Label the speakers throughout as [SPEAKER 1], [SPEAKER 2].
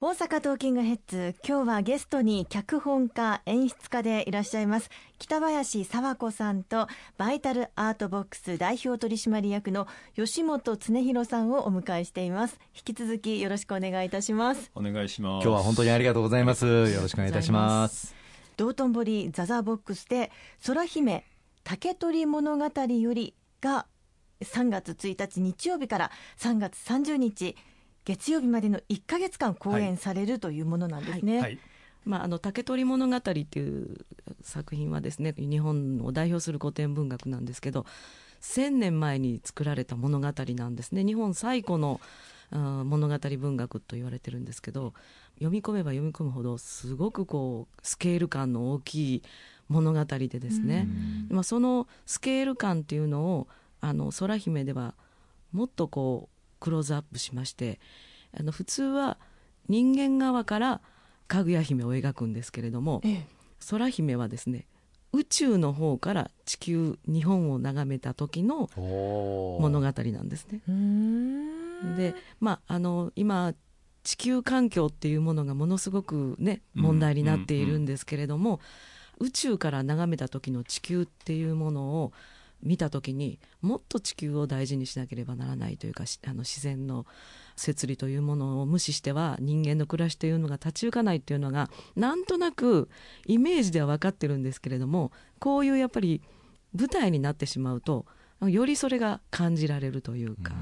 [SPEAKER 1] 大阪トーキングヘッズ今日はゲストに脚本家演出家でいらっしゃいます北林佐和子さんとバイタルアートボックス代表取締役の吉本恒弘さんをお迎えしています。引き続きよろしくお願いいたします。
[SPEAKER 2] お願いします。
[SPEAKER 3] 今日は本当にありがとうございます。よろしくお願いいたします。
[SPEAKER 1] 道頓堀ザザボックスで空姫竹取物語よりが3月1日日曜日から3月30日月曜日までの1か月間公演される、はい、というものなんですね。はい。はい、
[SPEAKER 4] まあ、あの竹取物語っていう作品はですね日本を代表する古典文学なんですけど1000年前に作られた物語なんですね。日本最古の物語文学と言われてるんですけど読み込めば読み込むほどすごくこうスケール感の大きい物語でですね、まあ、そのスケール感っていうのをあの空姫ではもっとこうクローズアップしましてあの普通は人間側からかぐや姫を描くんですけれども、ええ、空姫はですね宇宙の方から地球日本を眺めた時の物語なんですね。でまああの今地球環境っていうものがものすごくね問題になっているんですけれども、宇宙から眺めた時の地球っていうものを見た時にもっと地球を大事にしなければならないというかあの自然の摂理というものを無視しては人間の暮らしというのが立ち行かないというのがなんとなくイメージでは分かってるんですけれどもこういうやっぱり舞台になってしまうとよりそれが感じられるというか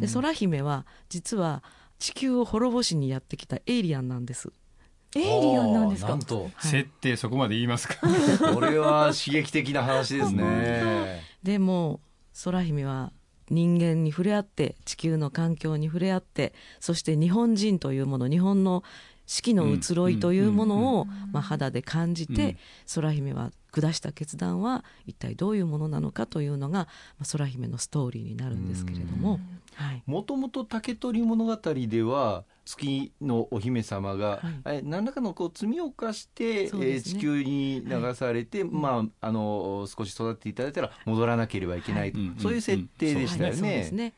[SPEAKER 4] で空姫は実は地球を滅ぼしにやってきたエイリアンなんです。
[SPEAKER 1] エイリアンなんですか？
[SPEAKER 2] 設定そこまで言いますか？
[SPEAKER 3] これは刺激的な話ですね。
[SPEAKER 4] でも空姫は人間に触れ合って地球の環境に触れ合ってそして日本人というもの日本の四季の移ろいというものを、まあ、肌で感じて、空姫は下した決断は一体どういうものなのかというのが、まあ、空姫のストーリーになるんですけれども。
[SPEAKER 3] もともと竹取物語では月のお姫様が、はい、何らかのこう罪を犯して、ね、えー、地球に流されて、はい、まあ、あの少し育っていただいたら戻らなければいけないと、はい、そういう設定でしたよね。そ、ね、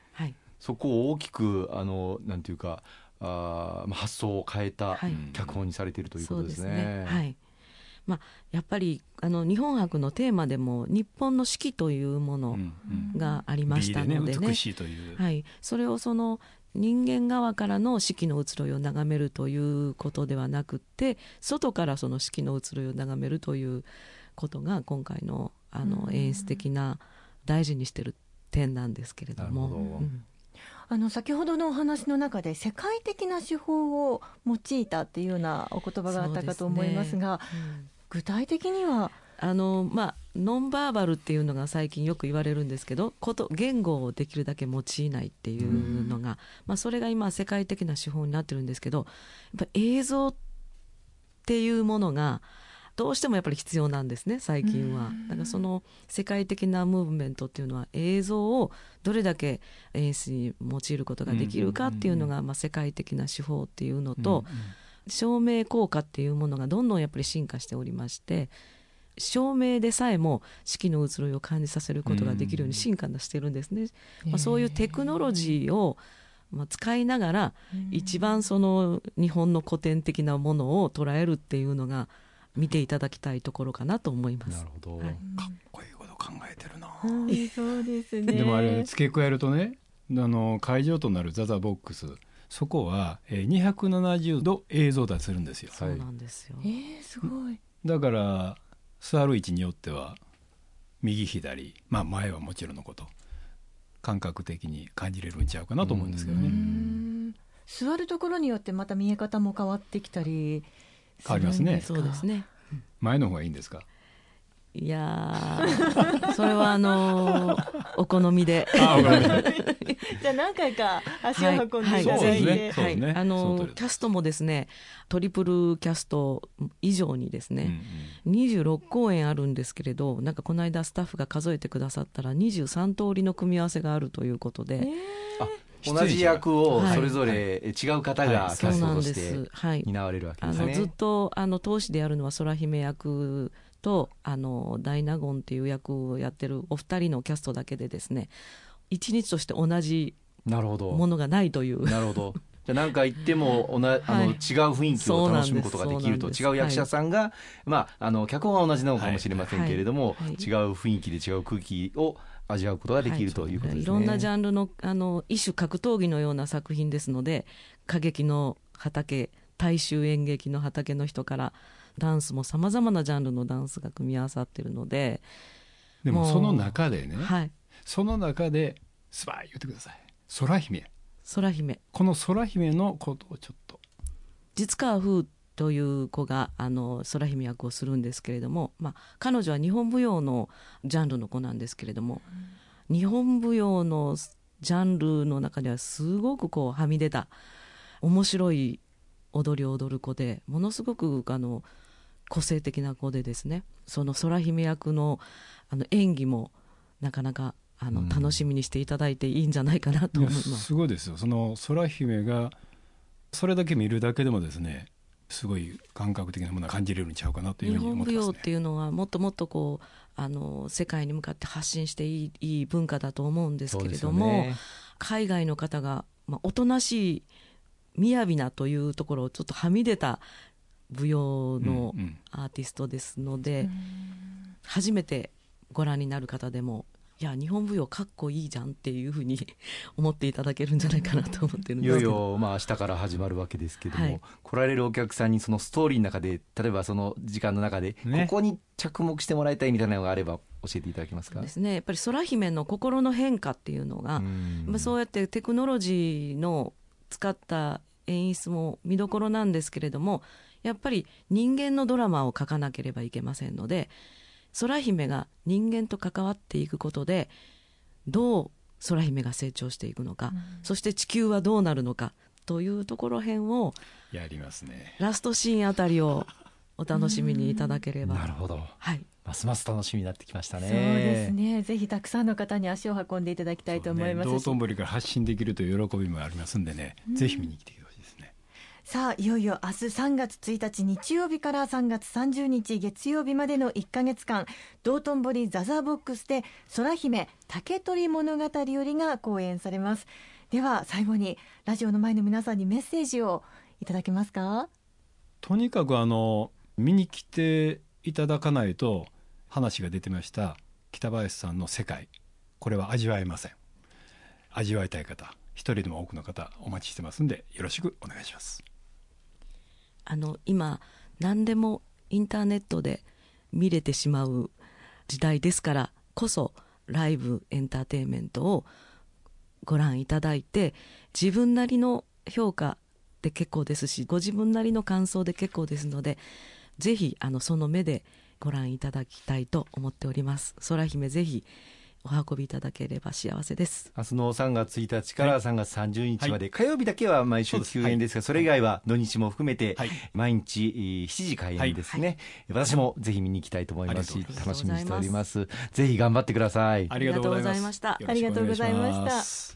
[SPEAKER 3] そこを大きくあのなんていうかあ発想を変えた脚本にされているということですね。はい
[SPEAKER 4] まあ、やっぱりあの日本博のテーマでも日本の四季というものがありましたのでね,、はい、それをその人間側からの四季の移ろいを眺めるということではなくて外からその四季の移ろいを眺めるということが今回のあの演出的な大事にしてる点なんですけれども。うん。
[SPEAKER 1] あの先ほどのお話の中で世界的な手法を用いたっていうようなお言葉があったかと思いますが、すね。うん、具体的には？
[SPEAKER 4] あのまあノンバーバルっていうのが最近よく言われるんですけどこと言語をできるだけ用いないっていうのが、うん、まあ、それが今世界的な手法になってるんですけどやっぱ映像っていうものがどうしてもやっぱり必要なんですね最近は。だからその世界的なムーブメントっていうのは映像をどれだけ演出に用いることができるかっていうのが、まあ、世界的な手法っていうのと、照明効果っていうものがどんどんやっぱり進化しておりまして照明でさえも四季の移ろいを感じさせることができるように進化してるんですね。まあ、そういうテクノロジーをまあ、使いながら一番その日本の古典的なものを捉えるっていうのが見ていただきたいところかなと思います。
[SPEAKER 3] なるほど、
[SPEAKER 2] はい、かっこいいこと考えてるな。
[SPEAKER 1] そうですね。
[SPEAKER 2] でもあれ付け加えるとね、あの会場となるザザボックス。そこは、えー、270度映像出せるんですよ。
[SPEAKER 4] そうなんですよ。
[SPEAKER 1] えー、すごい。
[SPEAKER 2] だから座る位置によっては右左、まあ前はもちろんのこと、感覚的に感じれるんちゃうかなと思うんですけどね。
[SPEAKER 1] 座るところによってまた見え方も変わってきたり
[SPEAKER 2] 変わりますね。
[SPEAKER 4] そうですね。
[SPEAKER 2] 前の方がいいんですか？
[SPEAKER 4] いやそれはあのー、お好みで。じ
[SPEAKER 1] ゃあ何回か足を運んでいただい。て、はい。
[SPEAKER 4] あのキャストもですね、トリプルキャスト以上にですね、うんうん、26公演あるんですけれど、なんかこの間スタッフが数えてくださったら23通りの組み合わせがあるということで。
[SPEAKER 3] えー同じ役をそれぞれ違う方がキャストとして担われるわけですね。
[SPEAKER 4] あのずっとあの当時でやるのは空姫役とあのダイナゴンっていう役をやってるお二人のキャストだけでですね一日として同じものがないという。
[SPEAKER 3] なるほどじゃ何回行ってもおな、あの違う雰囲気を楽しむことができると違う役者さんが、まああの脚本は同じなのかもしれませんけれども、違う雰囲気で違う空気を味わうことができる、ということですね。
[SPEAKER 4] い。ろんなジャンルのあの一種格闘技のような作品ですので歌劇の畑大衆演劇の畑の人からダンスもさまざまなジャンルのダンスが組み合わさってるので
[SPEAKER 2] でもその中でね、
[SPEAKER 4] はい、
[SPEAKER 2] その中でスパイ言ってください。空姫
[SPEAKER 4] 空姫。
[SPEAKER 2] この空姫のことをちょっと。
[SPEAKER 4] 実川風という子があの空姫役をするんですけれども、まあ、彼女は日本舞踊のジャンルの子なんですけれども、うん、日本舞踊のジャンルの中ではすごくこうはみ出た面白い踊りを踊る子でものすごくあの個性的な子でですねその空姫役のあの演技もなかなかあの、うん、楽しみにしていただいていいんじゃないかなと思います。
[SPEAKER 2] すごいですよ。その空姫がそれだけ見るだけでもですねすごい感覚的なものを感じれるんちゃうかなというふうに思ってます、ね、
[SPEAKER 4] 日本舞踊っていうのはもっともっとこうあの世界に向かって発信していいいい文化だと思うんですけれども、ね、海外の方が、まあ、おとなしい雅なというところをちょっとはみ出た舞踊のアーティストですので、うんうん、初めてご覧になる方でもいや日本舞踊かっこいいじゃんっていうふうに 思っていただけるんじゃないかなと思ってるんですけど。
[SPEAKER 3] いよいよまあ明日から始まるわけですけども、はい、来られるお客さんにそのストーリーの中で例えばその時間の中で、ここに着目してもらいたいみたいなのがあれば教えていただけますか？
[SPEAKER 4] ですね。やっぱり空姫の心の変化っていうのが、まあ、そうやってテクノロジーの使った演出も見どころなんですけれどもやっぱり人間のドラマを書かなければいけませんので空姫が人間と関わっていくことでどう空姫が成長していくのか、うん、そして地球はどうなるのかというところへんを
[SPEAKER 2] やりますね
[SPEAKER 4] ラストシーンあたりをお楽しみにいただければ。
[SPEAKER 3] なるほど。
[SPEAKER 4] はい。
[SPEAKER 3] ますます楽しみになってきましたね。
[SPEAKER 1] そうですね。ぜひたくさんの方に足を運んでいただきたいと思います、
[SPEAKER 2] ね、道頓堀から発信できるという喜びもありますんでね、ぜひ見に来てほしいですね。
[SPEAKER 1] さあいよいよ明日3月1日日曜日から3月30日月曜日までの1か月間道頓堀ザザーボックスで空姫竹取物語よりが公演されます。では最後にラジオの前の皆さんにメッセージをいただけますか？
[SPEAKER 2] とにかくあの見に来ていただかないと話が出てました北林さんの世界。これは味わえません。味わいたい方一人でも多くの方お待ちしてますんでよろしくお願いします。
[SPEAKER 4] あの今何でもインターネットで見れてしまう時代ですからこそライブエンターテインメントをご覧いただいて自分なりの評価で結構ですしご自分なりの感想で結構ですのでぜひあのその目でご覧いただきたいと思っております。空姫ぜひお運びいただければ幸せです。
[SPEAKER 3] 明日の3月1日から3月30日まで、はい、火曜日だけは毎週休演ですがそれ以外は土日も含めて毎日7時開演ですね、はい、私もぜひ見に行きたいと思います。し楽しみにしております。ぜひ頑張ってください。
[SPEAKER 4] ありがとうございました。
[SPEAKER 1] ありがとうございました